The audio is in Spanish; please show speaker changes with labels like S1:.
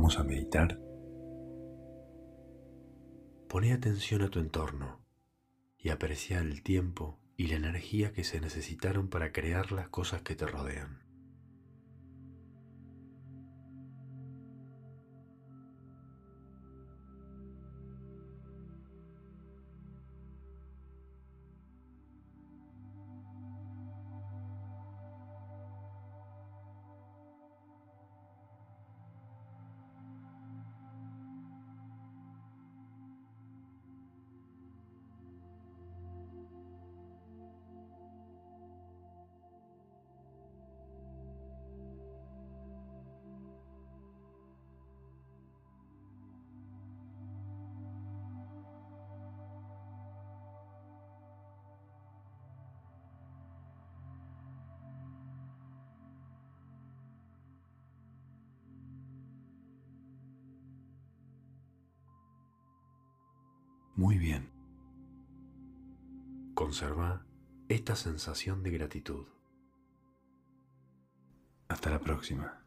S1: Vamos a meditar.
S2: Pone atención a tu entorno y aprecia el tiempo y la energía que se necesitaron para crear las cosas que te rodean.
S1: Muy bien.
S2: Conserva esta sensación de gratitud.
S1: Hasta la próxima.